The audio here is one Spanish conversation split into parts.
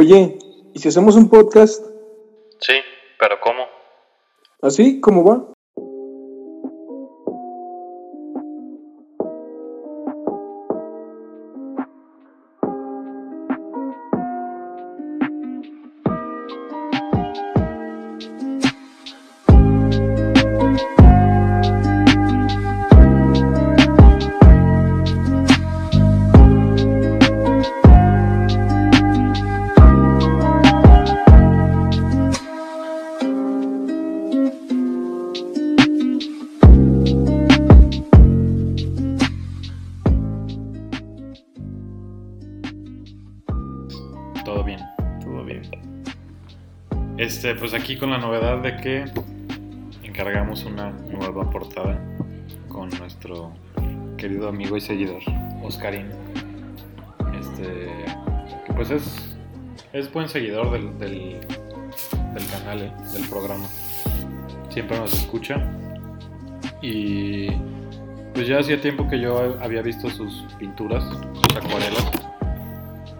Oye, ¿y si hacemos un podcast Sí, pero ¿cómo? así como va? Aquí con la novedad de que encargamos una nueva portada con nuestro querido amigo y seguidor, Oscarín. Este, pues es, es buen seguidor del, del, del canal, eh, del programa. Siempre nos escucha. Y pues ya hacía tiempo que yo había visto sus pinturas, sus acuarelas.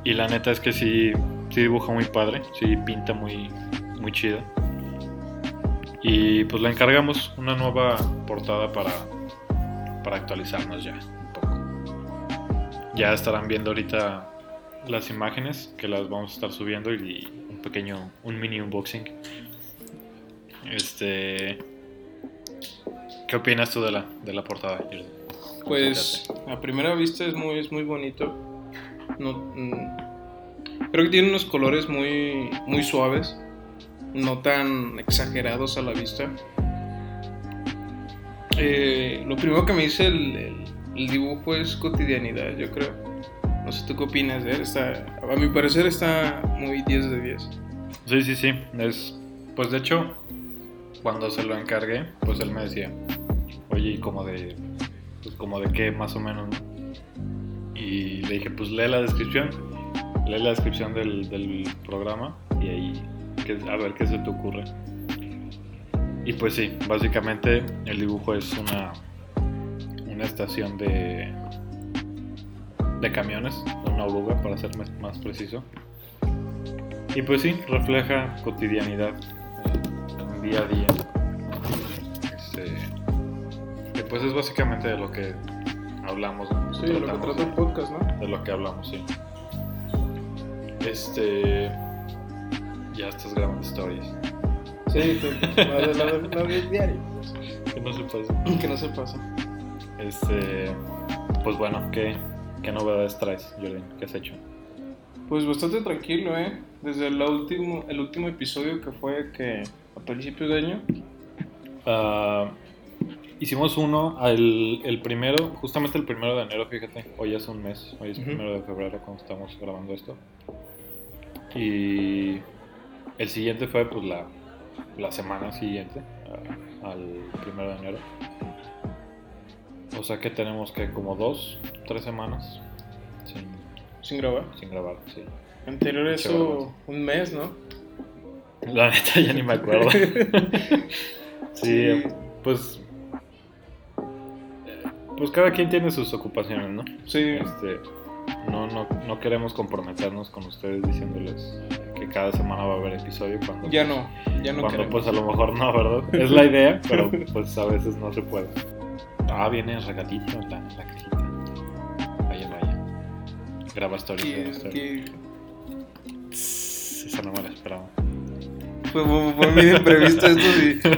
Y la neta es que sí, sí dibuja muy padre, sí pinta muy, muy chido. Y pues le encargamos una nueva portada para, para actualizarnos ya un poco. Ya estarán viendo ahorita las imágenes que las vamos a estar subiendo y un pequeño, un mini unboxing. Este, ¿qué opinas tú de la, de la portada? Pues a primera vista es muy, es muy bonito. No, mm, creo que tiene unos colores muy, muy suaves, no tan exagerados a la vista. Eh, lo primero que me dice el, dibujo es cotidianidad, yo creo. No sé tú qué opinas de él. Está, a mi parecer está muy 10 de 10. Sí, sí, sí. Es, pues de hecho, cuando se lo encargué, pues él me decía, oye, ¿y como de, pues como de qué más o menos? no?". Y le dije, pues lee la descripción, lee la descripción del, del programa y ahí a ver qué se te ocurre. Y pues sí, básicamente el dibujo es una, una estación de, de camiones, una oruga para ser más- preciso. Y pues sí, refleja cotidianidad en día a día. Este, que pues es básicamente de lo que hablamos. Sí, lo que trata el podcast, ¿no? de, de lo que hablamos, sí. Este. Ya estás grabando stories. Sí, la de, la la de diario. Que no se pase. Que no se pasa. Este. Pues bueno, ¿qué, qué novedades traes, Jordan? ¿Qué has hecho? Pues bastante tranquilo, ¿eh? Desde el último, el último episodio que fue que a principios de año. Ah, hicimos uno, el, el primero, justamente el primero de enero, fíjate, hoy es un mes, hoy es Ujú. primero de febrero cuando estamos grabando esto. Y el siguiente fue pues la, la semana siguiente, al primero de enero. O sea que tenemos que como dos, tres semanas sin, Sin grabar. sin grabar, sí. Anterior eso, vergüenza. un mes, ¿no? La neta ya ni me acuerdo. sí, pues. eh, Pues cada quien tiene sus ocupaciones, ¿no? Sí, Este, no, no, no queremos comprometernos con ustedes diciéndoles que cada semana va a haber episodio cuando, ya no, ya no cuando queremos. pues a lo mejor no, ¿verdad? Es la idea, pero pues a veces no se puede. Ah, viene el regatito en la, en la cajita. Vaya, vaya. Graba stories, graba stories. que Esa no me la esperaba. fue, fue- fue muy imprevisto esto, sí.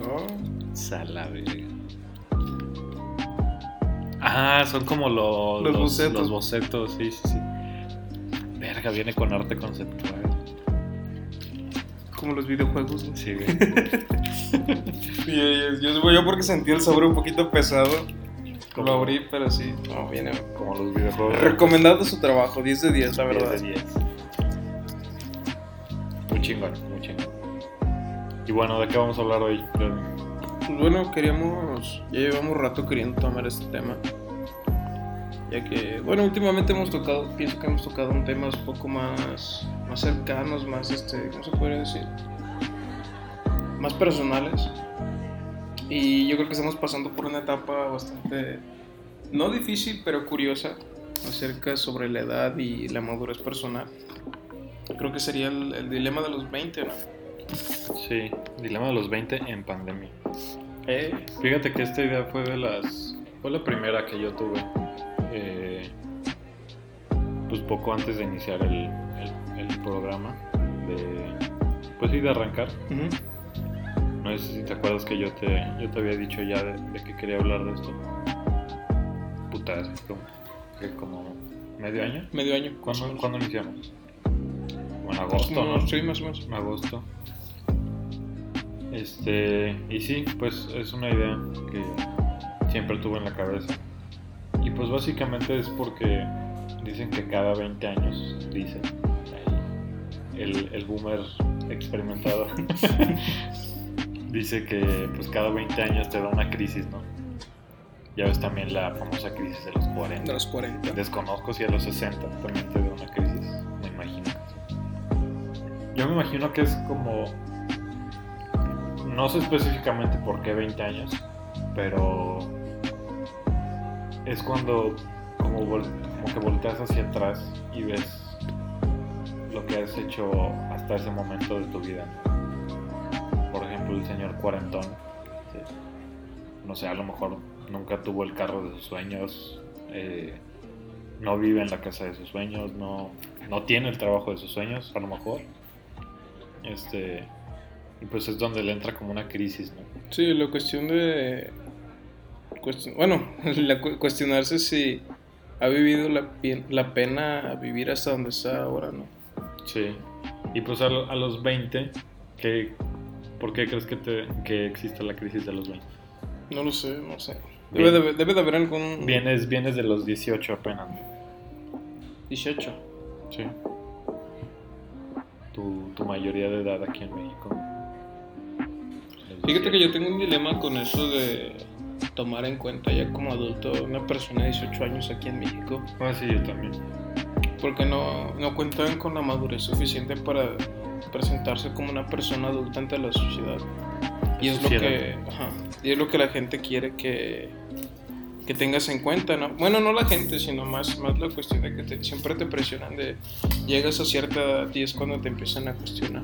No, Sala. Ah, son como lo- Los los, bocetos. los bocetos, sí, sí, sí. Verga, viene con arte conceptual. como los videojuegos, ¿no? Sí, güey. Y yo, yo, yo porque sentí el sabor un poquito pesado. Como- Lo abrí, pero sí. No, viene. Como los videojuegos. Recomendado su trabajo, 10 de 10, la 10 verdad. de 10. Muy chingón, muy chingón. Y bueno, ¿de qué vamos a hablar hoy? Pues bueno, queríamos, ya llevamos rato queriendo tomar este tema. Ya que, bueno, últimamente hemos tocado, pienso que hemos tocado un temas un poco más, más cercanos, más, este, ¿cómo se podría decir? Más personales. Y yo creo que estamos pasando por una etapa bastante, no difícil, pero curiosa, acerca sobre la edad y la madurez personal. Creo que sería el, el dilema de los 20, ¿no? Sí, dilema de los 20 en pandemia. Eh, Fíjate que esta idea fue de las. Fue la primera que yo tuve. Eh, pues poco antes de iniciar el, el- el programa. De. Pues sí, de arrancar. No sé si te acuerdas que yo te, yo te había dicho ya de, de que quería hablar de esto. Puta, hace como, que como medio año. Medio año. ¿Cuándo. ¿cuándo iniciamos? Como en agosto, Como- ¿no? Sí, más o menos. En agosto. Este, y sí, pues es una idea que siempre tuve en la cabeza. Pues básicamente es porque dicen que cada 20 años, dicen, el, el boomer experimentado, dice que pues cada 20 años te da una crisis, ¿no? Ya ves también la famosa crisis de los 40. De los 40. Desconozco si a los 60 también te da una crisis. Me imagino. Yo me imagino que es como. No sé específicamente por qué 20 años, pero. Es cuando como, vol- como que volteas hacia atrás y ves lo que has hecho hasta ese momento de tu vida. Por ejemplo, el señor cuarentón. sí. No sé, a lo mejor nunca tuvo el carro de sus sueños. eh, no vive en la casa de sus sueños, no, no tiene el trabajo de sus sueños, a lo mejor. Este, y pues es donde le entra como una crisis, ¿no? Sí, la cuestión de. Cuestion- bueno, la cu- cuestionarse si ha vivido la, la pena vivir hasta donde está ahora, ¿no? Sí. Y pues a, lo- a los 20, ¿qué, ¿por qué crees que, te, que existe la crisis de los 20? No lo sé, no sé. Debe de, debe de haber algún. Vienes, vienes de los 18 apenas, ¿no? 18. Sí. Tu, tu mayoría de edad aquí en México. Fíjate que 18. yo tengo un dilema con eso de tomar en cuenta ya como adulto una persona de 18 años aquí en México. Ah, sí, yo también. Porque no, no cuentan con la madurez suficiente para presentarse como una persona adulta ante la sociedad. Y es lo que, ajá, y es lo que la gente quiere que, que tengas en cuenta, ¿no? Bueno, no la gente, sino más, más la cuestión de que te- siempre te presionan de llegas a cierta edad y es cuando te empiezan a cuestionar.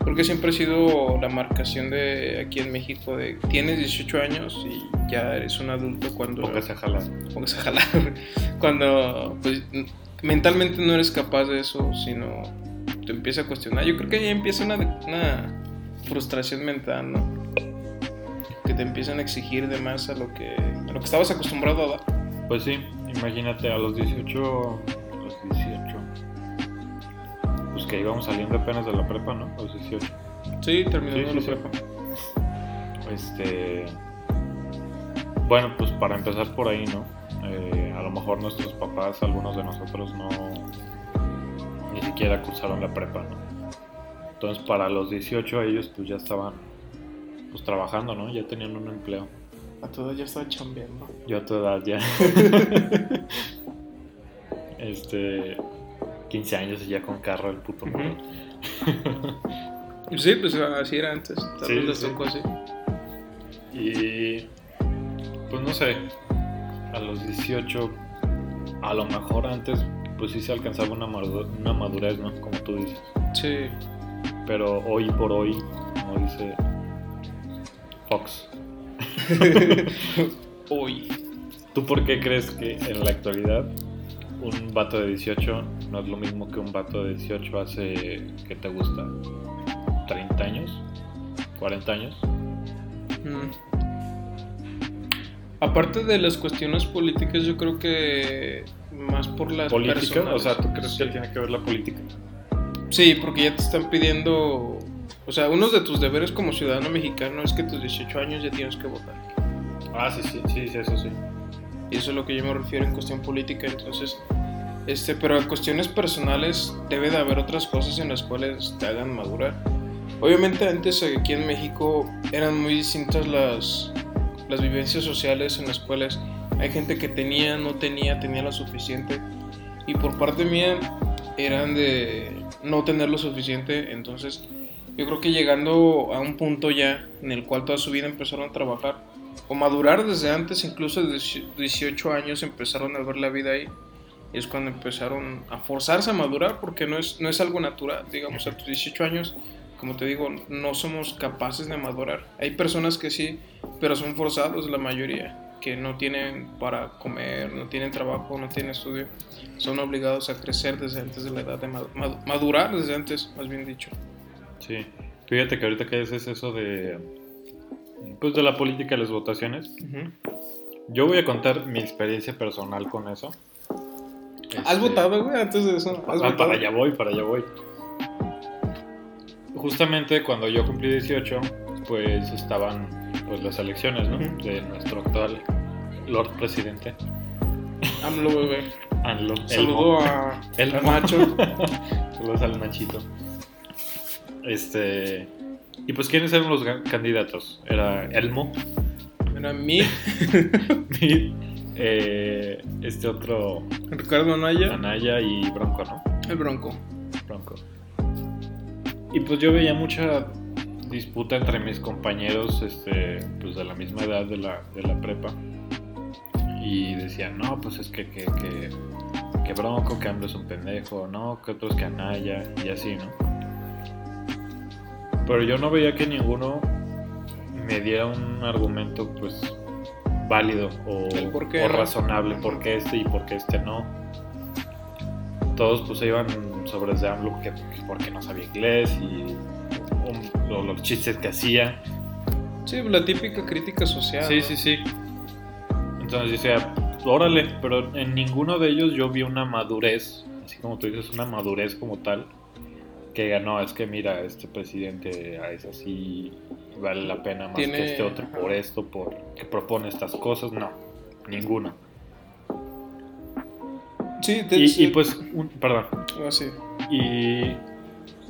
Porque siempre ha sido la marcación de aquí en México de tienes 18 años y ya eres un adulto cuando Póngase a jalar. pongas a jalar. Cuando pues, mentalmente no eres capaz de eso, sino te empieza a cuestionar. Yo creo que ahí empieza una, una frustración mental, ¿no? Que te empiezan a exigir de más a lo que, a lo que estabas acostumbrado a dar. Pues sí, imagínate a los 18, a los 18, pues que íbamos saliendo apenas de la prepa, ¿no? A los 18. Sí, terminando Sí, la sí, prepa. Este, bueno, pues para empezar por ahí, ¿no? Eh, a lo mejor nuestros papás, algunos de nosotros no, ni siquiera cursaron la prepa, ¿no? Entonces para los 18 ellos pues ya estaban, pues trabajando, ¿no? Ya tenían un empleo. A todas ya estaba chambeando. Yo a tu edad ya. este. 15 años y ya con carro el puto Ujú. morro. Sí, pues así era antes. Tal Sí, vez les sí. tocó así. Y. Pues no sé. A los 18. A lo mejor antes. Pues sí se alcanzaba una, una madurez, ¿no? Como tú dices. Sí. Pero hoy por hoy, como dice Fox. Hoy. ¿Tú por qué crees que en la actualidad un vato de 18 no es lo mismo que un vato de 18 hace, ¿qué te gusta? ¿30 años? ¿40 años? Mm. Aparte de las cuestiones políticas, yo creo que más por las ¿Política? O sea, ¿tú crees Sí. que tiene que ver la política? Sí, porque ya te están pidiendo. O sea, uno de tus deberes como ciudadano mexicano es que a tus 18 años ya tienes que votar. Ah, sí, sí, sí, sí, eso sí. Y eso es lo que yo me refiero en cuestión política. Entonces, este, pero en cuestiones personales debe de haber otras cosas en las cuales te hagan madurar. Obviamente antes aquí en México eran muy distintas las, las vivencias sociales en las cuales hay gente que tenía, no tenía, tenía lo suficiente. Y por parte mía eran de no tener lo suficiente. Entonces yo creo que llegando a un punto ya en el cual toda su vida empezaron a trabajar o madurar desde antes, incluso de 18 años empezaron a ver la vida ahí. es cuando empezaron a forzarse a madurar porque no es, no es algo natural. Digamos, a tus 18 años, como te digo, no somos capaces de madurar. Hay personas que sí, pero son forzados la mayoría, que no tienen para comer, no tienen trabajo, no tienen estudio. Son obligados a crecer desde antes de la edad de mad- madurar, desde antes, más bien dicho. Sí. Fíjate que ahorita que dices eso de. Pues de la política de las votaciones. Yo voy a contar mi experiencia personal con eso. ¿Has Este, votado, güey, antes de eso? ¿Has Ah, para allá voy, para allá voy. Justamente cuando yo cumplí 18, pues estaban pues las elecciones, ¿no? De nuestro actual Lord Presidente, AMLO, bebé. ANLO. Saludo a, Elmo. a Nacho. Saludos al Nachito. Este. Y pues, ¿quiénes eran los candidatos? Era Elmo, Era mí, Mid, eh, este otro, Ricardo Anaya, Anaya y Bronco, ¿no? el Bronco. Bronco. Y pues yo veía mucha disputa entre mis compañeros este, pues de la misma edad de la, de la prepa. Y decían, no, pues es que, que, que, que Bronco, que AMLO es un pendejo, no, que otros que Anaya, y así, ¿no? Pero yo no veía que ninguno me diera un argumento, pues, válido o, El por qué, o ¿no? razonable, por qué este y por qué este no todos pues se iban sobre de AMLO que, que porque no sabía inglés y o los chistes que hacía. Sí, la típica crítica social. Sí, ¿no? sí, sí. Entonces decía, órale, pero en ninguno de ellos yo vi una madurez, así como tú dices, una madurez como tal, que ganó, es que mira, este presidente es así, vale la pena más Tiene- que este otro por esto, por que propone estas cosas, no, ninguno. Sí, te- Y, y pues, un- perdón, Ah, sí. Y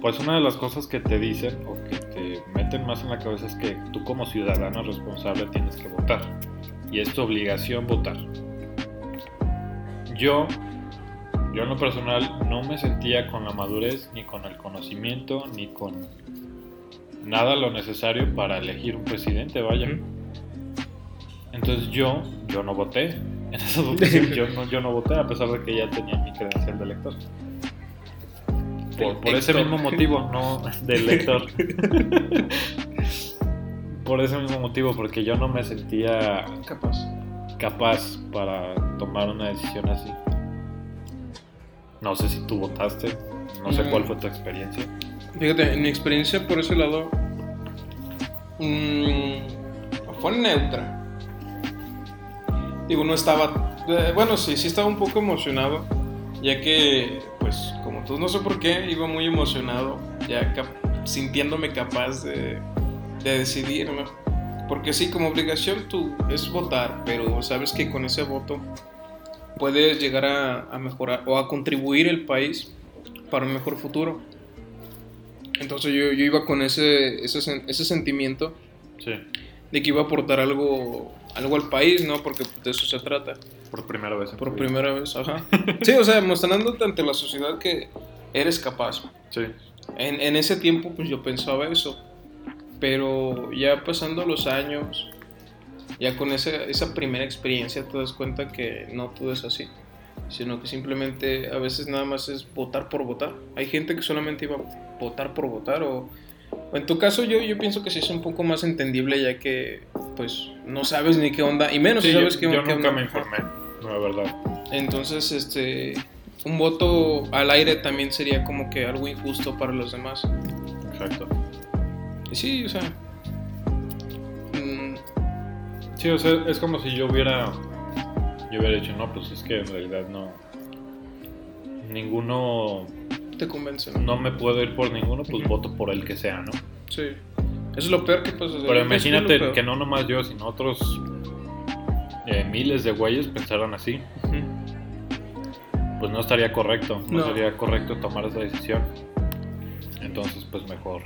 pues una de las cosas que te dicen o que te meten más en la cabeza es que tú como ciudadano responsable tienes que votar. Y es tu obligación votar. Yo, yo en lo personal no me sentía con la madurez, ni con el conocimiento, ni con nada lo necesario para elegir un presidente, vaya. Entonces yo, yo no voté. En esa votación yo no, yo no voté a pesar de que ya tenía mi credencial de elector. Por, por ese mismo motivo, no de elector. por ese mismo motivo, porque yo no me sentía Capaz. capaz para tomar una decisión así. No sé si tú votaste, no sé Mm. cuál fue tu experiencia. Fíjate, en mi experiencia por ese lado mm, fue neutra. Digo, no estaba. eh, bueno, sí, sí estaba un poco emocionado, ya que, pues, como tú, no sé por qué, iba muy emocionado, ya cap- sintiéndome capaz de, de decidir, ¿no? Porque sí, como obligación tú es votar, pero sabes que con ese voto puedes llegar a, a mejorar o a contribuir el país para un mejor futuro. Entonces yo, yo iba con ese, ese, ese sentimiento Sí, de que iba a aportar algo, algo al país, ¿no? Porque de eso se trata. por primera vez. Por vida. primera vez, ajá. Sí, o sea, mostrándote ante la sociedad que eres capaz. Sí, En, en ese tiempo, pues yo pensaba eso. Pero ya pasando los años, ya con esa, esa primera experiencia, te das cuenta que no todo es así. Sino que simplemente a veces nada más es votar por votar. Hay gente que solamente iba a votar por votar. O, en tu caso, yo, yo pienso que sí es un poco más entendible, ya que pues no sabes ni qué onda. Y menos Sí, si sabes yo, qué, yo qué nunca onda. me informé, la verdad. Entonces, este, un voto al aire también sería como que algo injusto para los demás. Exacto. Sí, o sea. Sí, o sea, es como si yo hubiera. Yo hubiera dicho, no, pues es que en realidad no. Ninguno. te convence, ¿no? No me puedo ir por ninguno, pues voto por el que sea, ¿no? Sí. Eso es lo peor que pasa. Pero imagínate que no nomás yo, sino otros eh, miles de güeyes pensaran así. Pues no estaría correcto. No, No. sería correcto tomar esa decisión. Entonces, pues mejor.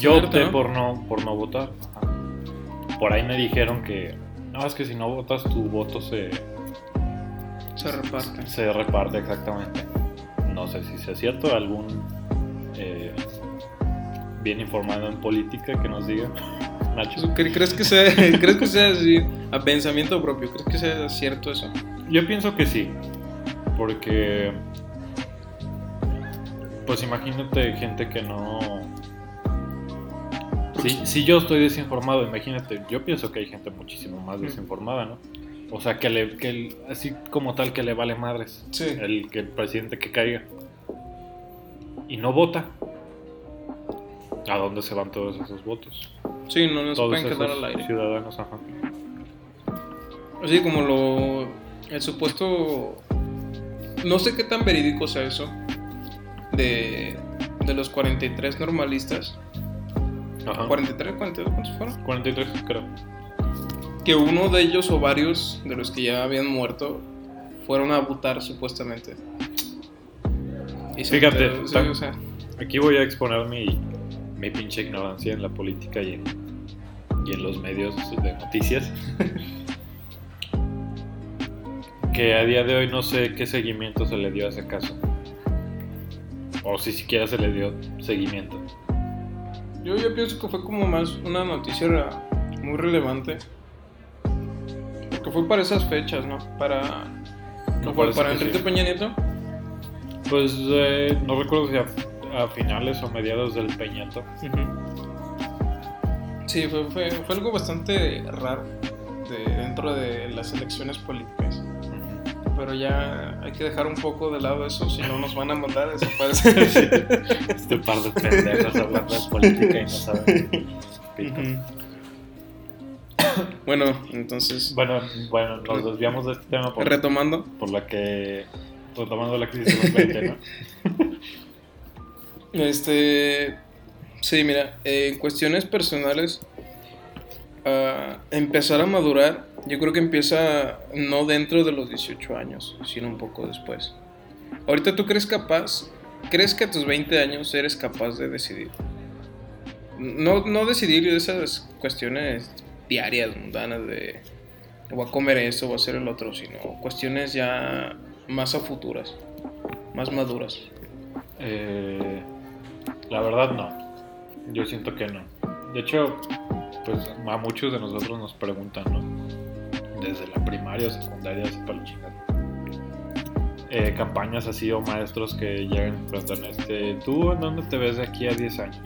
Yo opté por no, por no votar. Ajá. Por ahí me dijeron que. No, es que si no votas, tu voto se, Se reparte. se reparte exactamente. No sé si sea cierto, algún eh, bien informado en política que nos diga, Nacho. ¿Cre- ¿Crees que sea, ¿crees que sea así a pensamiento propio? ¿Crees que sea cierto eso? Yo pienso que sí. Porque, pues imagínate gente que no... Si, si yo estoy desinformado, imagínate, yo pienso que hay gente muchísimo más Mm. desinformada, ¿no? O sea, que, le, que el- así como tal que le vale madres Sí. el, que el presidente que caiga. Y no vota. ¿A dónde se van todos esos votos? Sí, no nos todos pueden quedar al aire. ciudadanos, ajá. Así como lo. El supuesto. No sé qué tan verídico sea eso. De. De los 43 normalistas. Ajá. 43, 42, ¿cuántos fueron? 43, creo. Que uno de ellos o varios de los que ya habían muerto fueron a votar supuestamente. Y Fíjate, enteró, sí, tan- o sea, Aquí voy a exponer mi, mi pinche ignorancia en la política y en, y en los medios de noticias. que a día de hoy no sé qué seguimiento se le dio a ese caso. O si siquiera se le dio seguimiento. Yo, yo pienso que fue como más una noticia muy relevante. Porque fue para esas fechas, ¿no? Para. No para, para que Enrique sí. Peña Nieto. Pues eh, no recuerdo si a, a finales o mediados del Peñato. Sí, fue, fue, fue algo bastante raro de, dentro de las elecciones políticas. Pero ya hay que dejar un poco de lado eso, si no nos van a mandar a desaparecer. Este par de pendejos hablando de política y no saben. bueno, entonces, Bueno, bueno, nos desviamos de este tema por, retomando. por la que. Retomando la crisis de los 20, ¿no? Este. Sí, mira, eh, en cuestiones personales, empezar a madurar, yo creo que empieza no dentro de los 18 años, sino un poco después. Ahorita tú crees capaz, crees que a tus 20 años eres capaz de decidir. No, no decidir esas cuestiones diarias, mundanas de voy a comer eso, voy a hacer el otro, sino cuestiones ya más a futuras, más maduras. Eh, la verdad, no. Yo siento que no. De hecho, pues a muchos de nosotros nos preguntan, ¿no? Desde la primaria o secundaria, así para la chingada. Eh, campañas así o maestros que llegan y preguntan, este, ¿tú en dónde te ves de aquí a 10 años?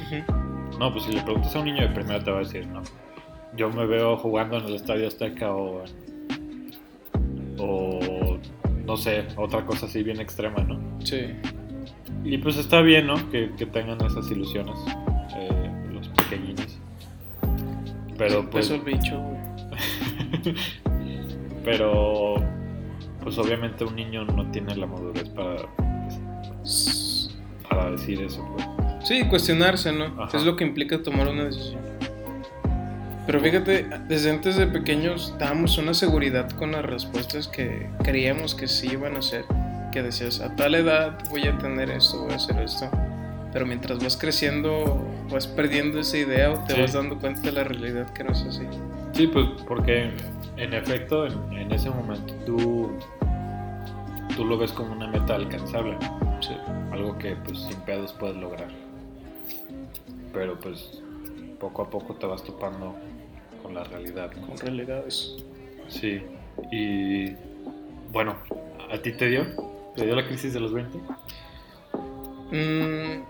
No, pues si le preguntas a un niño de primera te va a decir, no. Yo me veo jugando en el Estadio Azteca o O no sé, otra cosa así bien extrema, ¿no? Sí. Y pues está bien, ¿no? Que, que tengan esas ilusiones eh, los pequeñines. Pero pues... El bicho, güey. pero pues obviamente un niño no tiene la madurez para, para decir eso, pues. Sí, cuestionarse, ¿no? Ajá. Es lo que implica tomar una decisión. Pero fíjate, desde antes de pequeños dábamos una seguridad con las respuestas que creíamos que sí iban a ser. Que decías, a tal edad voy a tener esto, voy a hacer esto. Pero mientras vas creciendo, vas perdiendo esa idea o te Sí. vas dando cuenta de la realidad que no es así. Sí, pues porque en efecto en, en ese momento tú, tú lo ves como una meta alcanzable. Sí. algo que pues sin pedos puedes lograr. Pero pues poco a poco te vas topando con la realidad, ¿no? Con realidades. Sí. Y bueno, ¿a ti te dio? ¿Te dio la crisis de los 20? Mm,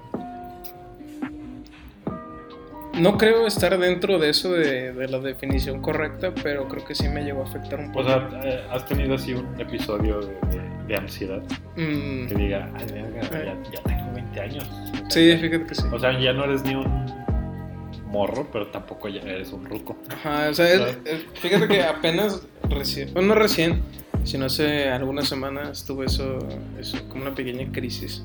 no creo estar dentro de eso de, de la definición correcta, pero creo que sí me llegó a afectar un O poco. sea, eh, ¿has tenido así un episodio de, de- de ansiedad? Mm, Que diga, ay, ya, ya tengo 20 años. O sea, sí, ya- fíjate que sí. O sea, ya no eres ni un morro, pero tampoco ya eres un ruco. Ajá, o sea, es- es- fíjate que apenas recién, bueno, no recién, sino hace algunas semanas tuve eso, eso como una pequeña crisis.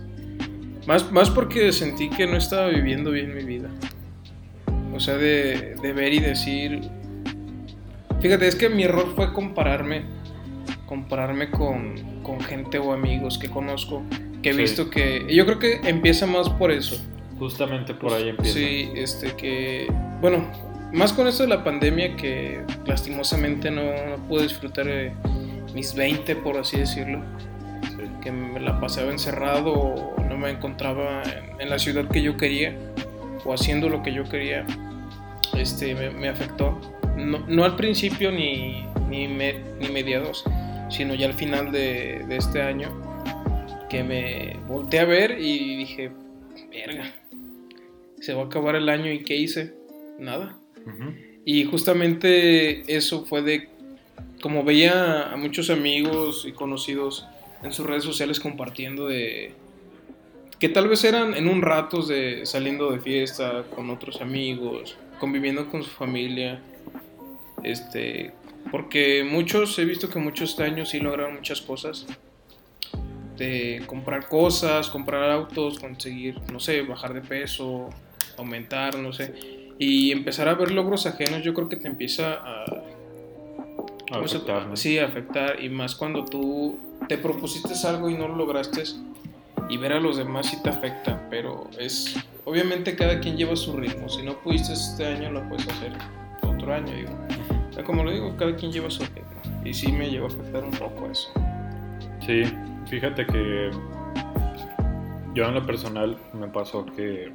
Más, más porque sentí que no estaba viviendo bien mi vida. O sea, de, de ver y decir... Fíjate, es que mi error fue compararme, compararme con, con gente o amigos que conozco, que he Sí. visto que... Yo creo que empieza más por eso. Justamente por ahí empieza. Sí, este que, bueno, más con esto de la pandemia que lastimosamente no, no pude disfrutar de mis 20, por así decirlo, Sí. que me la pasaba encerrado o me encontraba en, en la ciudad que yo quería o haciendo lo que yo quería, este, me, me afectó. No, no al principio ni, ni, me- ni mediados, sino ya al final de, de este año. que me volteé a ver y dije, verga, se va a acabar el año y ¿qué hice? Nada. Ujú. Y justamente eso fue de, como veía a muchos amigos y conocidos en sus redes sociales compartiendo de, que tal vez eran en un rato de saliendo de fiesta con otros amigos, conviviendo con su familia, este, porque muchos, he visto que muchos este año sí lograron muchas cosas, de comprar cosas, comprar autos, conseguir, no sé, bajar de peso, aumentar, no sé, y empezar a ver logros ajenos, yo creo que te empieza a, ¿cómo se- Afectar, ¿no? Sí, a afectar. Y más cuando tú te propusiste algo y no lo lograste. Y ver a los demás sí te afecta. Pero es. Obviamente cada quien lleva su ritmo. Si no pudiste este año, lo puedes hacer otro año, digo. O sea, como lo digo, cada quien lleva su ritmo. Y sí me llegó a afectar un poco eso. Sí, fíjate que yo en lo personal me pasó que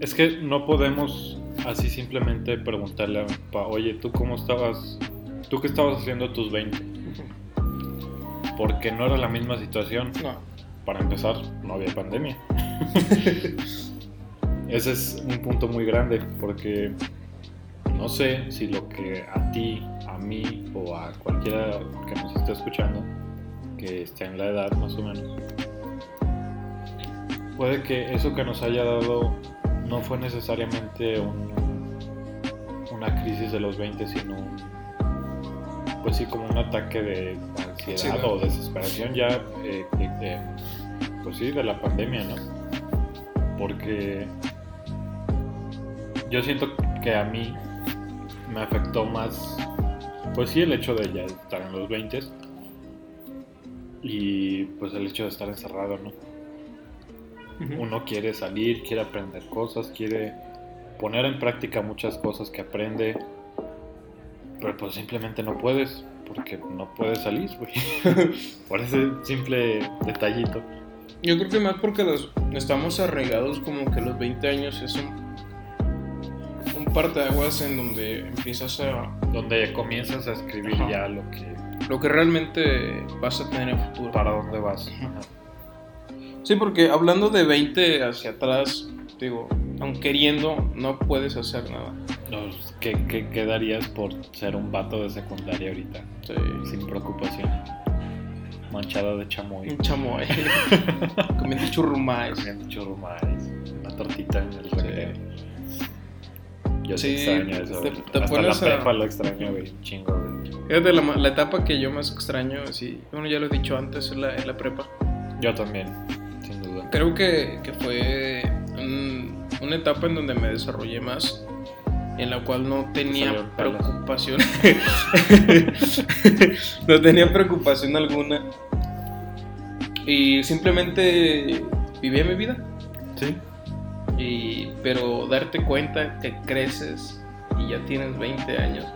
es que no podemos así simplemente preguntarle a mi papá, oye, ¿tú cómo estabas? ¿Tú qué estabas haciendo a tus 20? Porque no era la misma situación. No. Para empezar, no había pandemia. Ese es un punto muy grande porque no sé si lo que a ti, a mí o a cualquiera que nos esté escuchando, que esté en la edad más o menos, puede que eso que nos haya dado no fue necesariamente un- una crisis de los 20, sino un- pues sí como un ataque de ansiedad o desesperación ya, eh, pues sí, de la pandemia, ¿no? Porque yo siento que a mí me afectó más, pues sí, el hecho de ya estar en los 20 y pues el hecho de estar encerrado, ¿no? Uno quiere salir, quiere aprender cosas, quiere poner en práctica muchas cosas que aprende, pero pues simplemente no puedes, porque no puedes salir, güey. Por ese simple detallito. Yo creo que más porque los, estamos arraigados como que los 20 años es un, un parteaguas en donde empiezas a Donde comienzas a escribir Ajá. ya lo que, lo que realmente vas a tener en futuro. para dónde vas. Sí, porque hablando de 20 hacia atrás, digo, aun queriendo, no puedes hacer nada. ¿Qué, qué, qué darías por ser un vato de secundaria ahorita? Sí. Sin preocupación. Manchado de chamoy. Un chamoy. Comiendo churrumais. Comiendo churrumais. Una tortita en el recreo. Yo sí, extraño eso. te- güey. te Hasta la a- prepa lo extraño, güey. Chingo, güey. Fíjate, la, ma- la etapa que yo más extraño, sí, bueno, ya lo he dicho antes, es la, es la prepa. Yo también, sin duda. Creo que, que fue un- una etapa en donde me desarrollé más, en la cual no tenía preocupación. no tenía preocupación alguna. Y simplemente vivía mi vida. Sí. Y, pero darte cuenta que creces y ya tienes 20 años,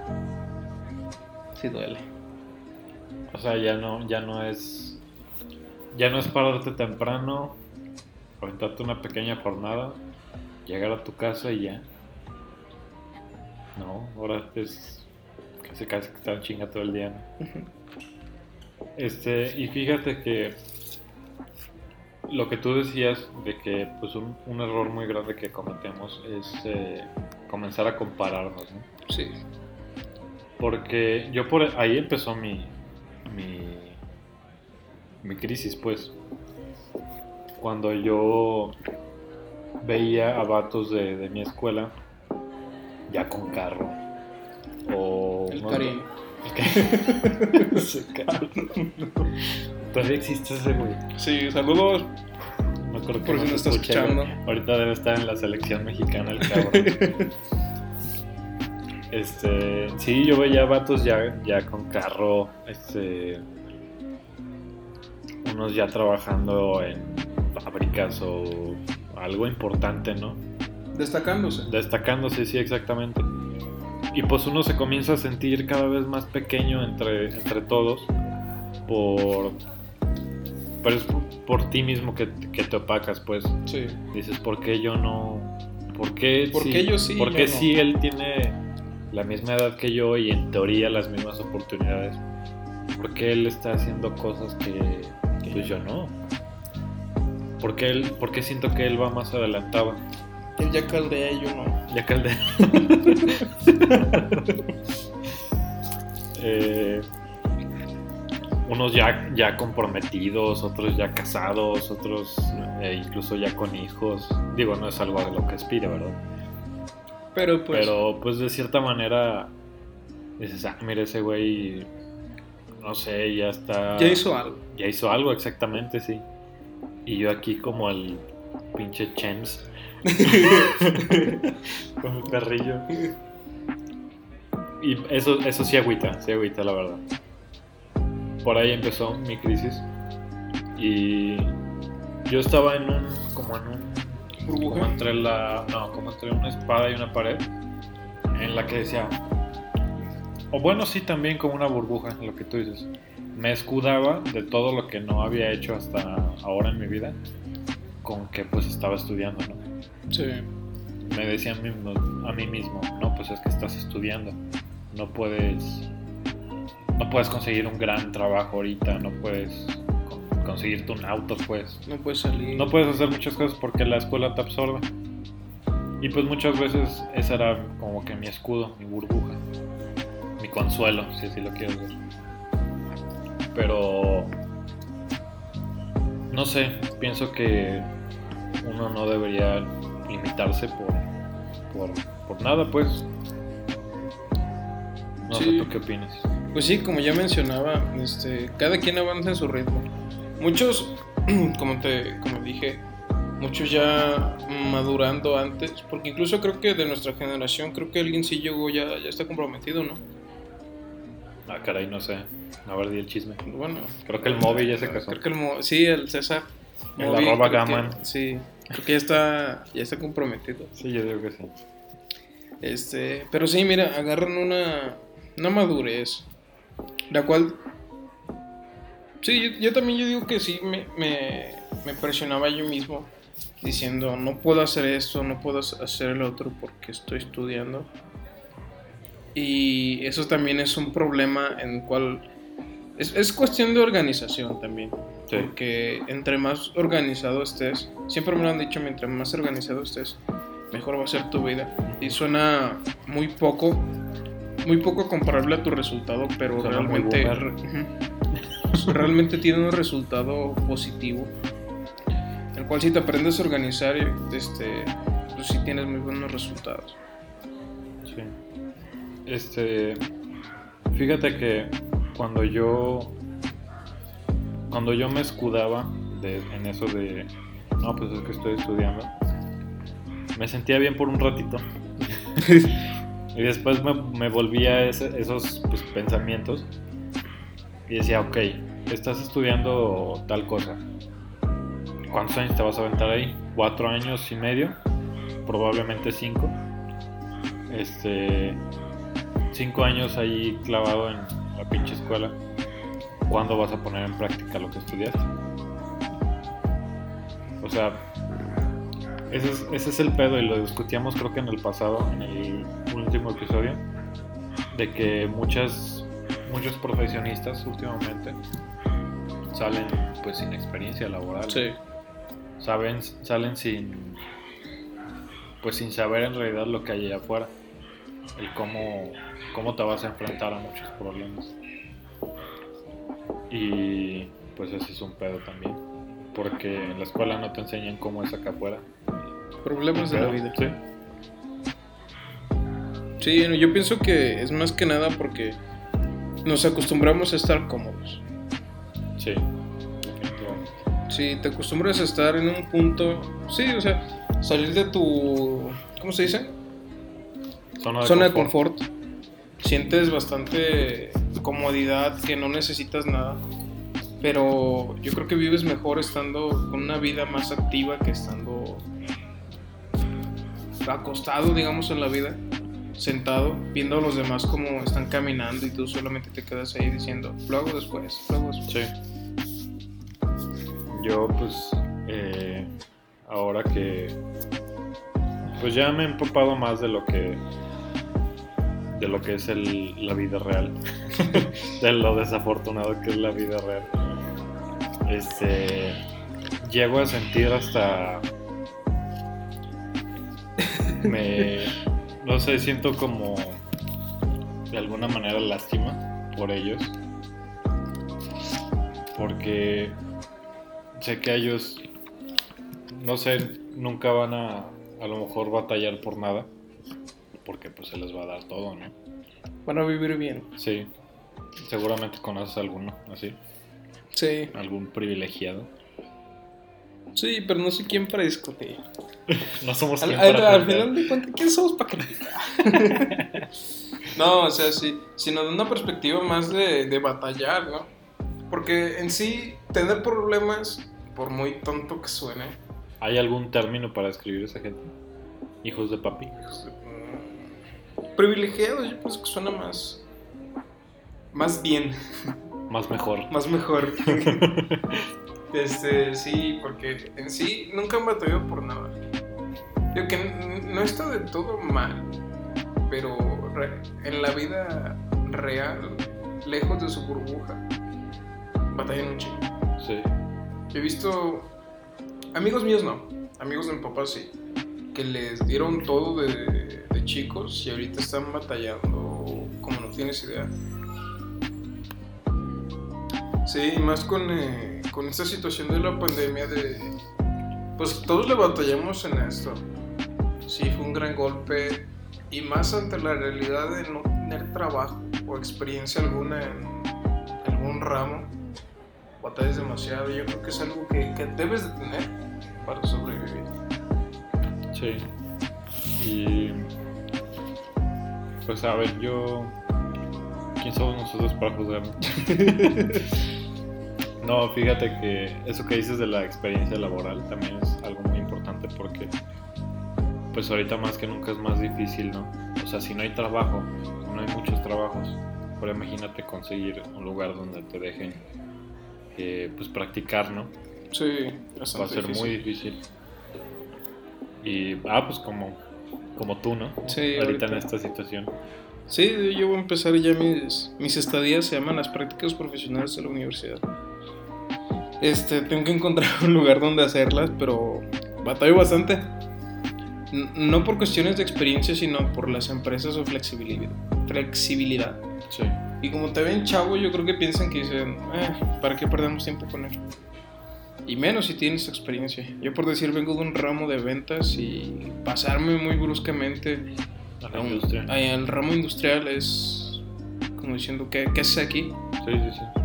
sí duele. O sea, ya no, ya no es. Ya no es pararte temprano, aventarte una pequeña jornada, llegar a tu casa y ya. No, ahora es casi casi que estar en chinga todo el día. ¿no? Este, y fíjate que lo que tú decías de que pues un, un error muy grande que cometemos es eh, comenzar a compararnos, ¿no? Sí. Porque yo por ahí empezó mi, mi, mi crisis, pues. Cuando yo veía a vatos de, de mi escuela ya con carro. O El no- cariño. Ese carro. Todavía existe ese güey. Sí, saludos. No que Por si no estás escuche, güey. escuchando. Ahorita debe estar en la selección mexicana el cabrón. este, sí, yo veía vatos ya, ya con carro, este, unos ya trabajando en fábricas o algo importante, ¿no? Destacándose. Destacándose, sí, exactamente. Y pues uno se comienza a sentir cada vez más pequeño entre, entre todos por, pero es por, por ti mismo que, que te opacas, pues. Sí. Dices, ¿por qué yo no? ¿Por qué, ¿Por sí- qué yo sí ¿Por qué no? sí él tiene la misma edad que yo y en teoría las mismas oportunidades? ¿Por qué él está haciendo cosas que, Pues yo no. Porque él, porque siento que él va más adelantado. Él ya caldea y yo no. Ya calde. Eh, unos ya, ya comprometidos, otros ya casados, otros eh, incluso ya con hijos. Digo, no es algo de lo que aspire, ¿verdad? Pero pues. Pero pues de cierta manera dices, ah, mira ese güey, no sé, ya está... ya hizo algo. Ya hizo algo, exactamente, sí. Y yo aquí como el pinche Chems. Con mi perrillo. Y eso, eso sí agüita, sí agüita, la verdad. Por ahí empezó mi crisis. Y yo estaba en un, como en un como entre la no como entre una espada y una pared en la que decía o bueno sí también como una burbuja lo que tú dices me escudaba de todo lo que no había hecho hasta ahora en mi vida con que pues estaba estudiando no Sí. me decía a mí, mismo- a mí mismo no pues es que estás estudiando no puedes no puedes conseguir un gran trabajo ahorita no puedes con- conseguirte un auto pues No puede salir. no puedes hacer muchas cosas porque la escuela te absorbe. Y pues muchas veces ese era como que mi escudo, mi burbuja, mi consuelo, si así lo quieres ver. Pero no sé, pienso que uno no debería limitarse por, por, por nada, pues. No sé Sí. tú qué opinas. Pues sí, como ya mencionaba, este, cada quien avanza en su ritmo. Muchos, como te, como dije, muchos ya madurando antes, porque incluso creo que de nuestra generación, creo que alguien sí llegó ya, ya está comprometido, ¿no? Ah, caray, no sé. A ver, di el chisme. Bueno, Creo que el móvil ya se casó. creo que el Mo- sí, el César. El Moby, arroba que- Gaman. sí, creo que ya está, ya está comprometido. Sí, yo digo que sí. Este, pero sí, mira, agarran una, una madurez, la cual, sí, yo, yo también yo digo que sí, me, me, me presionaba yo mismo, diciendo, no puedo hacer esto, no puedo hacer el otro porque estoy estudiando. Y eso también es un problema en el cual es, es cuestión de organización también. Sí. Porque entre más organizado estés, siempre me lo han dicho, mientras más organizado estés, mejor va a ser tu vida. Y suena muy poco, muy poco comparable a tu resultado, pero Suena realmente, realmente tiene un resultado positivo. El cual si te aprendes a organizar, este, pues sí tienes muy buenos resultados. Sí. Este. Fíjate que cuando yo. Cuando yo me escudaba de- en eso de. No, pues es que estoy estudiando. Me sentía bien por un ratito. y después me, me volvía a ese- esos pues, pensamientos. Y decía, ok, estás estudiando tal cosa. ¿Cuántos años te vas a aventar ahí? ¿Cuatro años y medio? Probablemente cinco. Este. Cinco años ahí clavado en la pinche escuela. ¿Cuándo vas a poner en práctica lo que estudiaste? O sea, ese es, ese es el pedo y lo discutíamos creo que en el pasado, en el último episodio, de que muchas, muchos profesionistas últimamente salen pues sin experiencia laboral. Saben, salen sin pues sin saber en realidad lo que hay allá afuera. El cómo, cómo te vas a enfrentar a muchos problemas. Y pues ese es un pedo también. Porque en la escuela no te enseñan cómo es acá afuera. Problemas de la vida. Sí. Sí, yo pienso que es más que nada porque nos acostumbramos a estar cómodos. Sí. Si te acostumbras a estar en un punto, sí, o sea, salir de tu, ¿cómo se dice? Zona de Zona de confort. Sientes bastante comodidad, que no necesitas nada. Pero yo creo que vives mejor estando con una vida más activa que estando acostado, digamos, en la vida, sentado, viendo a los demás como están caminando y tú solamente te quedas ahí diciendo, lo hago después, lo hago después. Sí. Yo pues eh, ahora que pues ya me he empapado más de lo que de lo que es el- la vida real, de lo desafortunado que es la vida real. este, llego a sentir hasta, me, no sé, siento como de alguna manera lástima por ellos, porque sé que ellos, no sé, nunca van a, a lo mejor batallar por nada, porque pues se les va a dar todo, ¿no? Van a vivir bien. Sí, seguramente conoces alguno así, Sí, algún privilegiado. sí, pero no sé quién para discutir. No somos Al, quien al- para al juzgar. final de cuentas, ¿quién somos para criticar? no, o sea, sí, sino de una perspectiva más de, de batallar, ¿no? Porque en sí, tener problemas, por muy tonto que suene, ¿Hay algún término para describir a esa gente? Hijos de papi. pues, mm, privilegiados, yo pienso que suena más. Más bien, Más mejor. más mejor. Este, sí, porque en sí nunca han batallado por nada. Digo que no está de todo mal, pero en la vida real, lejos de su burbuja, batallan un chingo. Sí. He visto amigos míos no, amigos de mi papá sí, que les dieron todo de, de chicos y ahorita están batallando como no tienes idea. Sí, más con, eh, con esta situación de la pandemia de... Pues todos le batallamos en esto. Sí, fue un gran golpe y más ante la realidad de no tener trabajo o experiencia alguna en algún ramo batallas demasiado. Yo creo que es algo que, que debes de tener para sobrevivir. Sí. Y. Pues a ver, yo. ¿Quién somos nosotros para juzgar? no, fíjate que eso que dices de la experiencia laboral también es algo muy importante porque. Pues ahorita más que nunca es más difícil, ¿no? O sea, si no hay trabajo, no hay muchos trabajos, pero imagínate conseguir un lugar donde te dejen eh, pues practicar, ¿no? Sí, va a ser muy difícil. Y, ah, pues como, como tú, ¿no? Sí, ahorita, en ahorita. esta situación. Sí, yo voy a empezar ya mis, mis estadías, se llaman las prácticas profesionales de la universidad. Este, tengo que encontrar un lugar donde hacerlas, pero batallo bastante. No por cuestiones de experiencia, sino por las empresas o flexibilidad. Flexibilidad. Sí. Y como te ven chavo, yo creo que piensan que dicen, "Eh, ¿para qué perdemos tiempo con él? Y menos si tienes experiencia. Yo por decir vengo de un ramo de ventas y pasarme muy bruscamente A la a un- industria. a- al ramo industrial es como diciendo, ¿qué, qué haces aquí? Sí, sí, sí.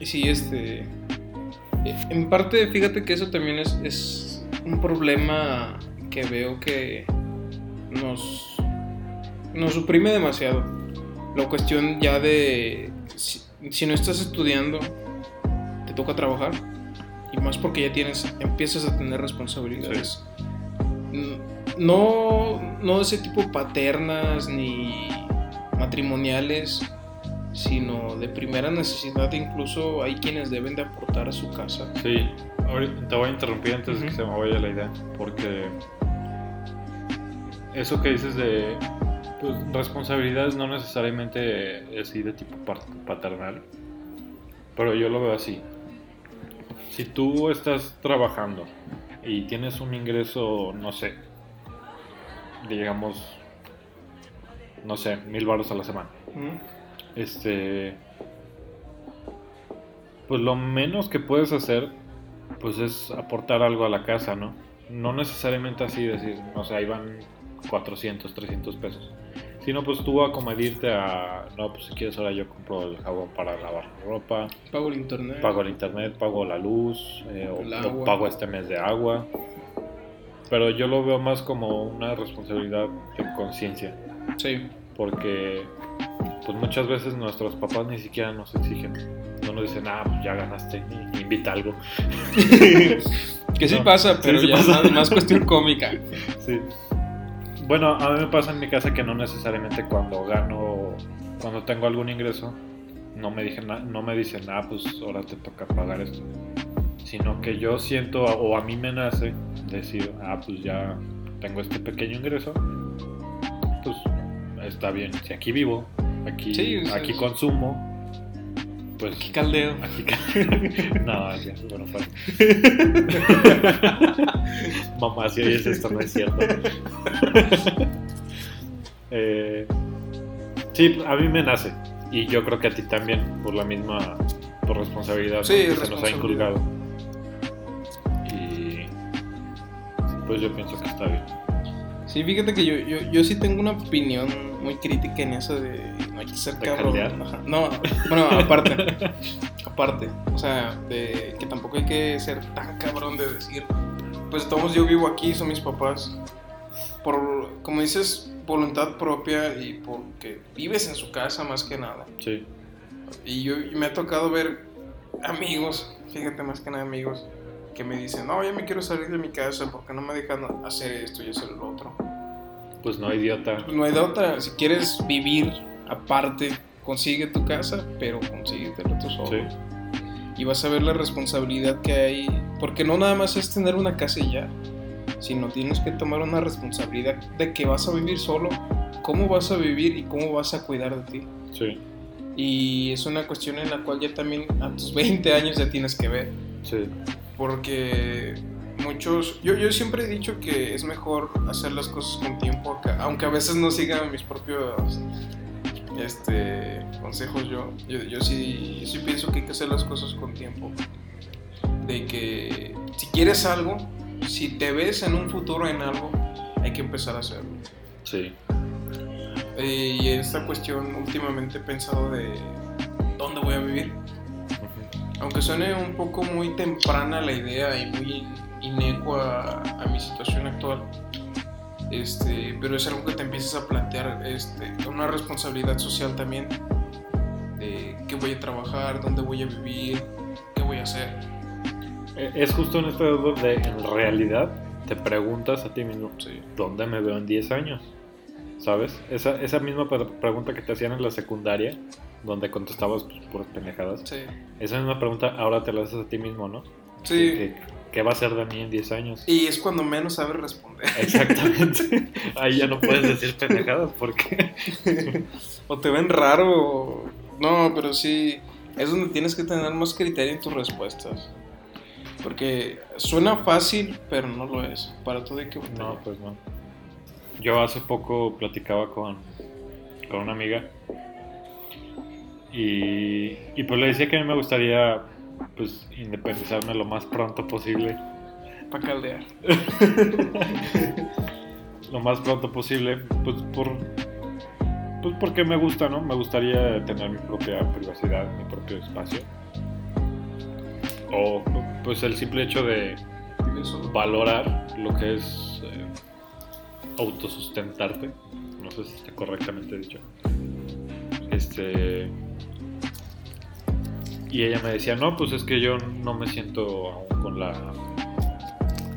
Y sí, este... En parte, fíjate que eso también es, es un problema que veo que nos, nos suprime demasiado. La cuestión ya de si, si no estás estudiando, te toca trabajar. Y más porque ya tienes, empiezas a tener responsabilidades. No, no de ese tipo paternas ni matrimoniales, sino de primera necesidad. Incluso hay quienes deben de aportar a su casa. Sí, ahorita te voy a interrumpir antes de que se me vaya la idea, porque eso que dices de pues, responsabilidades no necesariamente es así de tipo paternal, pero yo lo veo así. Si tú estás trabajando y tienes un ingreso, no sé, digamos, no sé, mil baros a la semana este pues lo menos que puedes hacer pues es aportar algo a la casa no no necesariamente así decir no sé ahí van 400 300 pesos sino pues tú acomedirte a no pues si quieres ahora yo compro el jabón para lavar la ropa Pago el internet. pago el internet pago la luz eh, o, pago este mes de agua pero yo lo veo más como una responsabilidad de conciencia Sí. Porque pues muchas veces nuestros papás ni siquiera nos exigen. No nos dicen, ah, pues ya ganaste, invita algo. Que sí No, pasa, pero sí ya pasa. Más, más cuestión cómica. Sí. Bueno, a mí me pasa en mi casa que no necesariamente cuando gano, cuando tengo algún ingreso, no me, dicen, no me dicen, ah, pues ahora te toca pagar esto. Sino que yo siento, o a mí me nace decir, ah, pues ya tengo este pequeño ingreso, está bien. Si aquí vivo, aquí, Sí, sí, aquí sí. consumo, pues Qué caldeo. aquí ca- no, ya, bueno. Mamá, si oyes esto, no es cierto. Eh, sí, a mí me nace. Y yo creo que a ti también, por la misma por responsabilidad que se nos ha inculcado. Y pues yo pienso que está bien. Sí, fíjate que yo, yo, yo sí tengo una opinión muy crítica en eso de no hay que ser ¿De cabrón. No, bueno, aparte. aparte. O sea, de que tampoco hay que ser tan cabrón de decir, pues todos yo vivo aquí, son mis papás. Por, como dices, voluntad propia y porque vives en su casa más que nada. Sí, Y yo y me ha tocado ver amigos, fíjate más que nada amigos, que me dicen, no, ya me quiero salir de mi casa porque no me dejan hacer esto y hacer lo otro. pues no, idiota. Pues no hay de otra. Si quieres vivir aparte, consigue tu casa, pero consíguetelo tú solo. Sí, Y vas a ver la responsabilidad que hay. Porque no nada más es tener una casa y ya. Sino tienes que tomar una responsabilidad de que vas a vivir solo, cómo vas a vivir y cómo vas a cuidar de ti. sí, Y es una cuestión en la cual ya también a tus 20 años ya tienes que ver. sí. Porque muchos, yo, yo siempre he dicho que es mejor hacer las cosas con tiempo, acá, aunque a veces no sigan mis propios este, consejos yo. Yo, yo sí, yo sí pienso que hay que hacer las cosas con tiempo. De que si quieres algo, si te ves en un futuro en algo, hay que empezar a hacerlo. sí. Eh, y esta cuestión últimamente he pensado de dónde voy a vivir. Aunque suene un poco muy temprana la idea y muy inecua a, mi situación actual, este, pero es algo que te empiezas a plantear este, una responsabilidad social también, de qué voy a trabajar, dónde voy a vivir, qué voy a hacer. Eh, Es justo en este duda de, en realidad, te preguntas a ti mismo, Sí. ¿dónde me veo en 10 años? ¿Sabes? Esa, esa misma pre- pregunta que te hacían en la secundaria, donde contestabas pues, puras pendejadas. Sí. Esa misma pregunta ahora te la haces a ti mismo, ¿no? Sí. ¿Qué, qué va a ser de mí en 10 años? Y es cuando menos sabes responder. Exactamente. Ahí ya no puedes decir pendejadas porque... o te ven raro. No, pero sí. Es donde tienes que tener más criterio en tus respuestas. Porque suena fácil, pero no lo es. Para todo hay que No, pues no. Yo hace poco platicaba con, con una amiga y, y pues le decía que a mí me gustaría pues independizarme lo más pronto posible. Para caldear. Lo más pronto posible, pues por pues porque me gusta, ¿no? Me gustaría tener mi propia privacidad, mi propio espacio. O pues el simple hecho de valorar lo que es eh, autosustentarte. No sé si está correctamente dicho. Este. Y ella me decía, no, pues es que yo no me siento aún con la.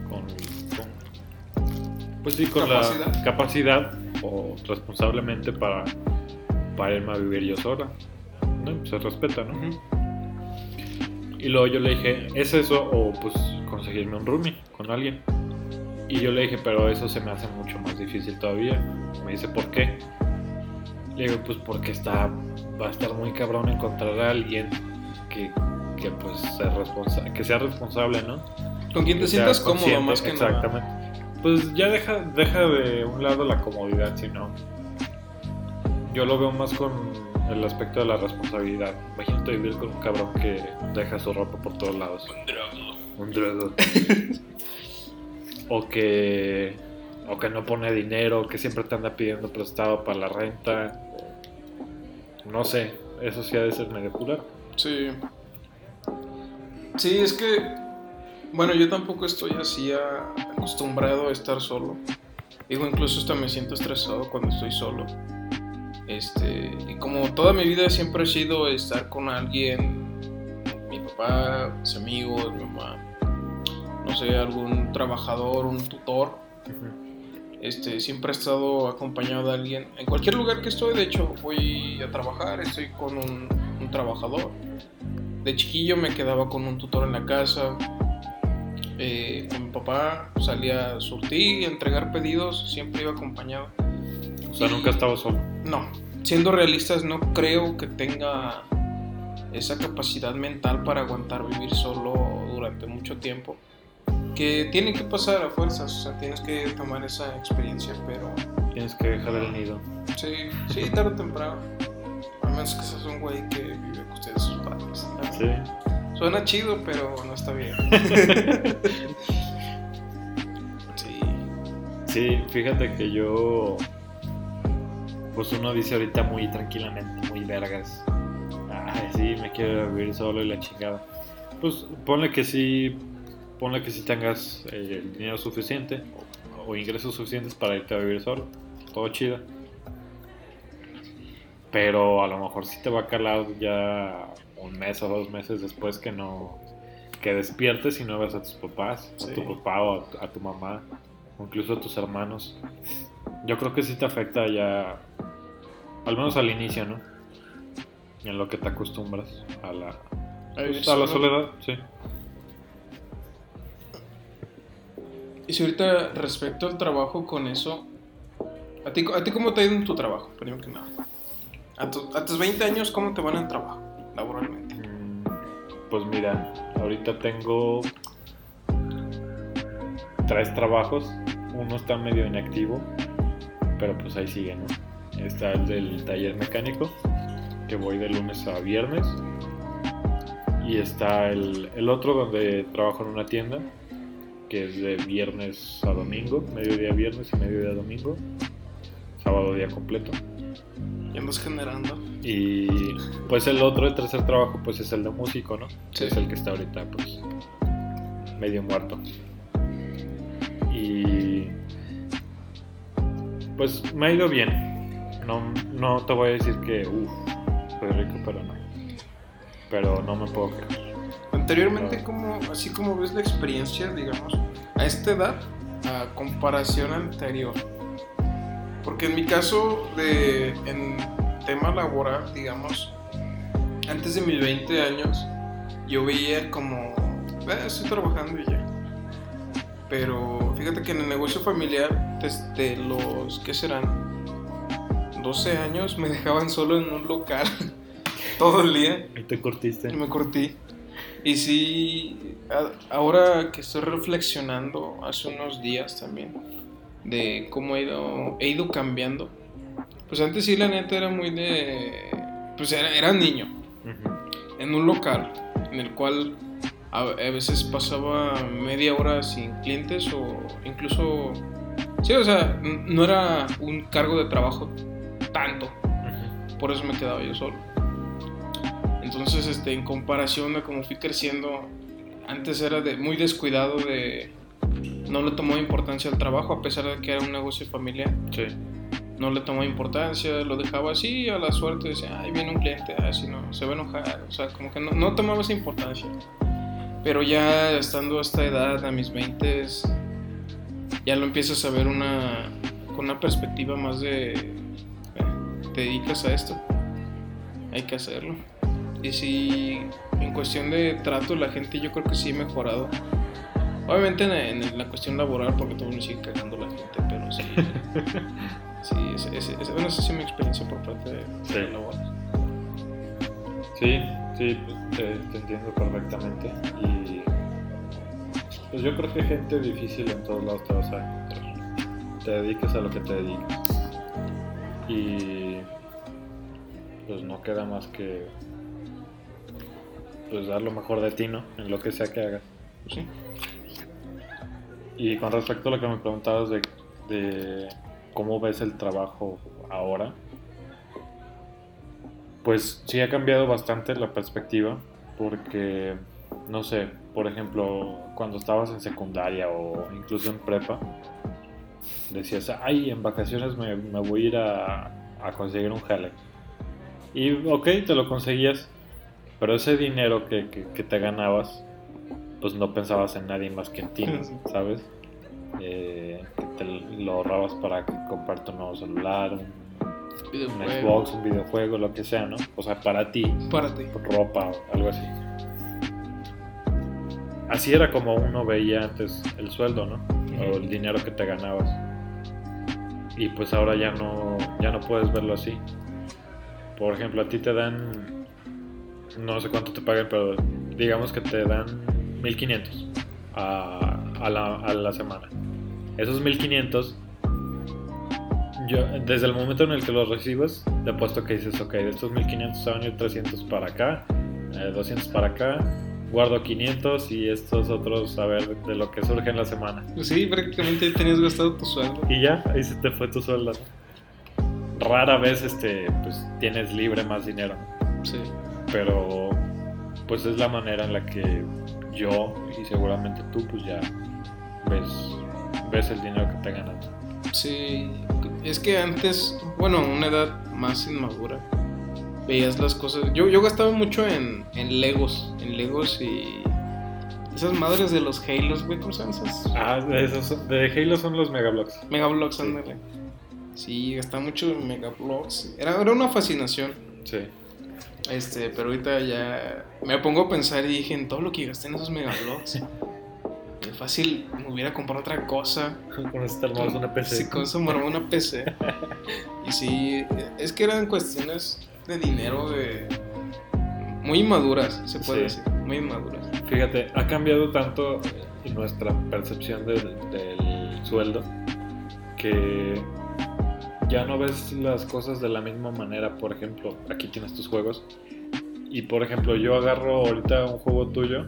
con. con- pues sí, con la Capacidad. o responsablemente para, para irme a vivir yo sola. ¿No? Se respeta, ¿no? Y luego yo le dije, ¿es eso o pues conseguirme un roomie con alguien? Y yo le dije, pero eso se me hace mucho más difícil todavía. Me dice, ¿por qué? Le digo, pues porque está, va a estar muy cabrón encontrar a alguien que, que pues sea responsa- que sea responsable, ¿no? Con quien te Que sientas cómodo más que nada. Exactamente. Pues ya deja, deja de un lado la comodidad, sino yo lo veo más con el aspecto de la responsabilidad. Imagínate vivir con un cabrón que deja su ropa por todos lados. Un drogo. o que o que no pone dinero, que siempre te anda pidiendo prestado para la renta. No sé, eso sí ha de ser medio culero. Sí. Sí, es que. Bueno, yo tampoco estoy así acostumbrado a estar solo. Digo, incluso hasta me siento estresado cuando estoy solo. Este, y como toda mi vida siempre he sido estar con alguien, mi papá, mis amigos, mi mamá, no sé, algún trabajador, un tutor, este, siempre he estado acompañado de alguien. En cualquier lugar que estoy, de hecho, voy a trabajar, estoy con un, un trabajador. De chiquillo me quedaba con un tutor en la casa. Eh, con mi papá salía a surtir a entregar pedidos, siempre iba acompañado. O sea, nunca estaba solo. No, siendo realistas, no creo que tenga esa capacidad mental para aguantar vivir solo durante mucho tiempo. Que tiene que pasar a fuerzas, o sea, tienes que tomar esa experiencia, pero Tienes que dejar el nido. sí, sí, tarde o temprano. A menos que seas un güey que vive con ustedes sus padres. ¿no? Sí. Suena chido, pero no está bien. sí, Sí, fíjate que yo. Pues uno dice ahorita muy tranquilamente, muy vergas. Ay, sí, me quiero vivir solo y la chingada. Pues ponle que sí. Ponle que sí tengas eh, el dinero suficiente o, o ingresos suficientes para irte a vivir solo. Todo chido. Pero a lo mejor sí te va a calar ya un mes o dos meses después que no. Que despiertes y no ves a tus papás, Sí. a tu papá o a tu- a tu mamá o incluso a tus hermanos. Yo creo que sí te afecta ya, al menos al inicio, ¿no? En lo que te acostumbras a la, pues, a la soledad, sí. Y si ahorita respecto al trabajo con eso, ¿a ti, a ti cómo te ha ido en tu trabajo? Primero que nada. A, tu- a tus 20 años, ¿cómo te van en trabajo, laboralmente? Mm, Pues mira, ahorita tengo tres trabajos. Uno está medio inactivo, pero pues ahí sigue, ¿no? Está el del taller mecánico, que voy de lunes a viernes. Y está el otro donde trabajo en una tienda, que es de viernes a domingo, mediodía viernes y mediodía domingo. Sábado día completo. Ya andas generando. Y pues el otro, el tercer trabajo, pues es el de músico, ¿no? Sí. Es el que está ahorita, pues, medio muerto. Y pues me ha ido bien. No, no te voy a decir que, uff, soy rico, pero no. Pero no me puedo quejar. Anteriormente, como, así como ves la experiencia, digamos, a esta edad, a comparación anterior. Porque en mi caso, de, en tema laboral, digamos, antes de mis 20 años, yo veía como, "Eh, estoy trabajando y ya. Pero fíjate que en el negocio familiar, desde los, ¿qué serán? 12 años, me dejaban solo en un local todo el día. ¿Y te curtiste? Y me corté. Y sí, a- ahora que estoy reflexionando hace unos días también de cómo he ido, he ido cambiando. Pues antes sí, la neta era muy de... Pues era, era niño, Ujú. en un local, en el cual a, a veces pasaba media hora sin clientes o incluso... Sí, o sea, no era un cargo de trabajo tanto por eso me quedaba yo solo. Entonces, este, en comparación a cómo fui creciendo, antes era de, muy descuidado de... No le tomaba importancia al trabajo, a pesar de que era un negocio familiar. Sí. No le tomaba importancia, lo dejaba así, a la suerte, decía, ay, viene un cliente, así no, se va a enojar. O sea, como que no, no tomaba esa importancia. Pero ya estando a esta edad, a mis 20, ya lo empiezas a ver una, con una perspectiva más de, te dedicas a esto, hay que hacerlo. Y si en cuestión de trato, la gente yo creo que sí he mejorado. Obviamente en, en la cuestión laboral, porque todo me sigue cagando la gente, pero sí. sí, ese- ese- bueno, esa sí es mi experiencia por parte de, Sí. de laboral. Sí, sí, te, te entiendo perfectamente. Y pues yo creo que gente difícil en todos lados te vas a encontrar. Te dediques a lo que te dediques. Y pues no queda más que pues dar lo mejor de ti, ¿no? En lo que sea que hagas. Sí. Y con respecto a lo que me preguntabas de, de cómo ves el trabajo ahora, pues sí ha cambiado bastante la perspectiva, porque, no sé, por ejemplo, cuando estabas en secundaria o incluso en prepa, decías, ay, en vacaciones me, me voy a ir a, a conseguir un jale. Y ok, te lo conseguías, pero ese dinero que, que- que te ganabas, pues no pensabas en nadie más que en ti. ¿sabes? Eh, que te lo ahorrabas para que- comprarte un nuevo celular, un. Xbox, un videojuego, lo que sea, ¿no? O sea, para ti, Para ti. ropa o algo así. Así era como uno veía antes el sueldo, ¿no? O el dinero que te ganabas. Y pues ahora ya no, ya no puedes verlo así. Por ejemplo, a ti te dan no sé cuánto te paguen, pero digamos que te dan 1500 a, a, la, a la semana. Esos 1500, yo, desde el momento en el que los recibes, te apuesto que dices, ok, de estos 1500 van a ir 300 para acá, eh, 200 para acá, guardo 500 y estos otros a ver de lo que surge en la semana. Sí, prácticamente tenías gastado tu sueldo. Y ya, ahí se te fue tu sueldo. Rara vez este, pues, tienes libre más dinero, Sí. Pero pues es la manera en la que yo y seguramente tú pues ya ves, ves el dinero que te ganas. Sí, es que antes, bueno, una edad más inmadura, veías las cosas. Yo, yo gastaba mucho en, en Legos, en Legos y esas madres de los Halos, güey, ¿cómo se llaman esas? Ah, de, esos, de Halo son los Megablocks. Megablocks, ándale. Sí, gastaba mucho en Megablocks. Era, era una fascinación. Sí. Este, pero ahorita ya me pongo a pensar y dije en todo lo que gasté en esos Megablocks. Qué fácil me hubiera comprado otra cosa. Con eso te armabas una PC. Sí, con eso me una PC. Y sí, es que eran cuestiones de dinero de muy inmaduras, se puede Sí. decir, muy inmaduras. Fíjate, ha cambiado tanto nuestra percepción del, del sueldo que ya no ves las cosas de la misma manera. Por ejemplo, aquí tienes tus juegos. Y por ejemplo, yo agarro ahorita un juego tuyo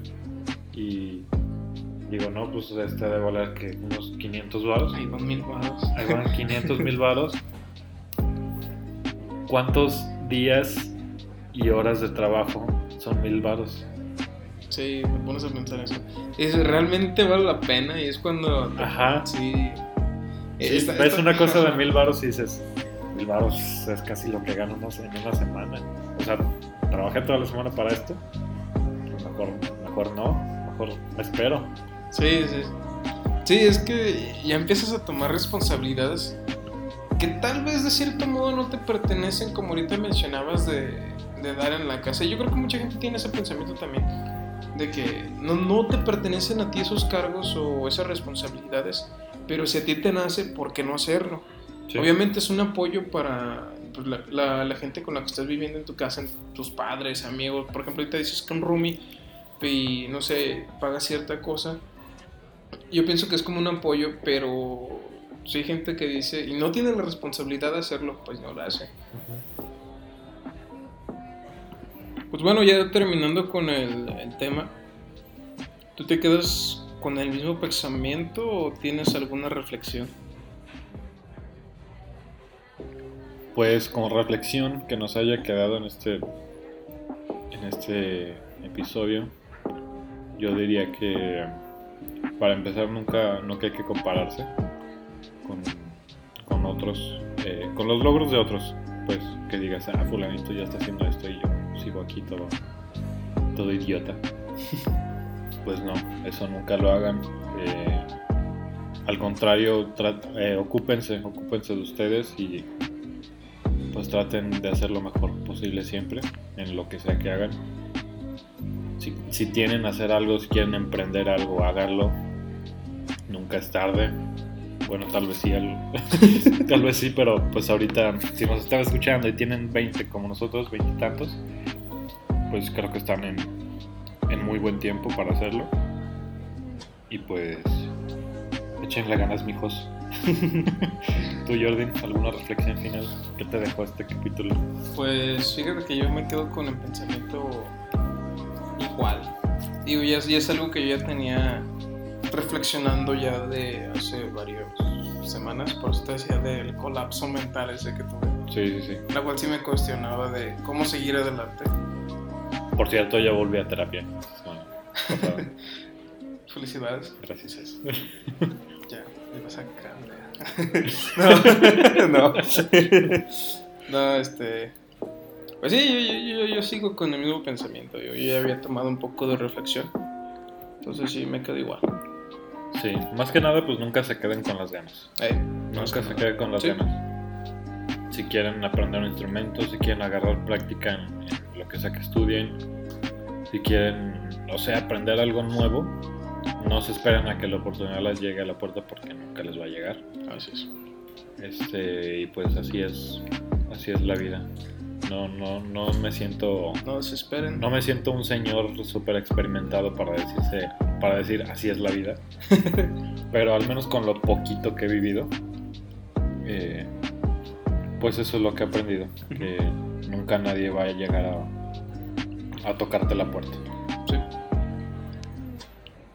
y digo, no, pues este debe valer que unos 500 baros. Ahí van mil baros. Ahí van 500 mil varos. ¿Cuántos días y horas de trabajo son mil varos? Sí, me pones a pensar eso. Es realmente vale la pena y es cuando Ajá. sí. Esta- ves esta- una cosa de mil varos y dices, mil varos es casi lo que gano no sé, en una semana. O sea, trabajé toda la semana para esto. Mejor, mejor no, mejor me espero. Sí, sí. Sí, es que ya empiezas a tomar responsabilidades que tal vez de cierto modo no te pertenecen, como ahorita mencionabas de, de dar en la casa. Yo creo que mucha gente tiene ese pensamiento también, de que no, no te pertenecen a ti esos cargos o esas responsabilidades, pero si a ti te nace, ¿por qué no hacerlo? Sí. Obviamente es un apoyo para pues, la, la- la gente con la que estás viviendo en tu casa, tus padres, amigos. Por ejemplo, ahorita dices que un roomie y no sé, paga cierta cosa. Yo pienso que es como un apoyo, pero si hay gente que dice y no tiene la responsabilidad de hacerlo, pues no lo hace. Ujú. Pues bueno, ya terminando con el, el tema, ¿tú te quedas con el mismo pensamiento o tienes alguna reflexión? Pues como reflexión que nos haya quedado en este, en este episodio, yo diría que para empezar nunca, nunca hay que compararse con, otros, eh, con los logros de otros. Pues que digas, ah, fulanito ya está haciendo esto y yo sigo aquí todo, todo idiota. Pues no, eso nunca lo hagan. Eh, al contrario, tra- eh, ocúpense, ocúpense de ustedes y pues traten de hacer lo mejor posible siempre en lo que sea que hagan. Si, si tienen hacer algo, si quieren emprender algo, háganlo. Nunca es tarde. Bueno, tal vez sí, al- tal vez sí, pero pues ahorita si nos están escuchando y tienen 20 como nosotros, 20 y tantos, pues creo que están en, en muy buen tiempo para hacerlo. Y pues échenle ganas, mijos. Tú, Jordan, ¿alguna reflexión final que te dejó este capítulo? Pues fíjate que yo me quedo con el pensamiento igual. Digo, ya, ya es algo que yo ya tenía reflexionando ya de hace varias semanas, por eso te decía del colapso mental ese que tuve. Sí, sí, sí. La cual sí me cuestionaba de cómo seguir adelante. Por cierto, ya volví a terapia. Felicidades. Gracias. Ya, me vas a grande. no, no. no, este. Pues sí, yo, yo, yo, yo sigo con el mismo pensamiento. Yo, yo ya había tomado un poco de reflexión. Entonces sí, me quedo igual. Sí, más que nada, pues nunca se queden con las ganas. Eh, Nunca se queden con las Sí. ganas. Si quieren aprender un instrumento, si quieren agarrar práctica en, en lo que sea que estudien, si quieren, o sea, aprender algo nuevo, no se esperen a que la oportunidad les llegue a la puerta porque nunca les va a llegar. Así es. Este, y pues así es, así es la vida. No, no, no me siento. No desesperen. No me siento un señor súper experimentado para decirse, para decir así es la vida. Pero al menos con lo poquito que he vivido, eh, pues eso es lo que he aprendido. Que nunca nadie va a llegar a, a tocarte la puerta. Sí.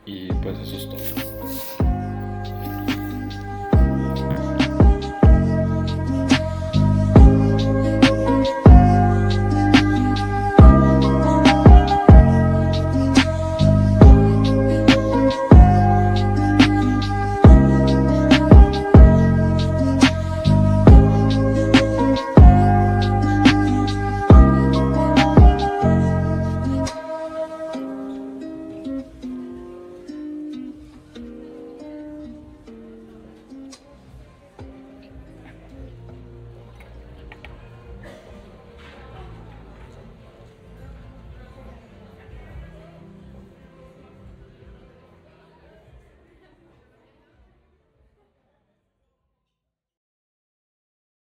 Y pues eso es todo.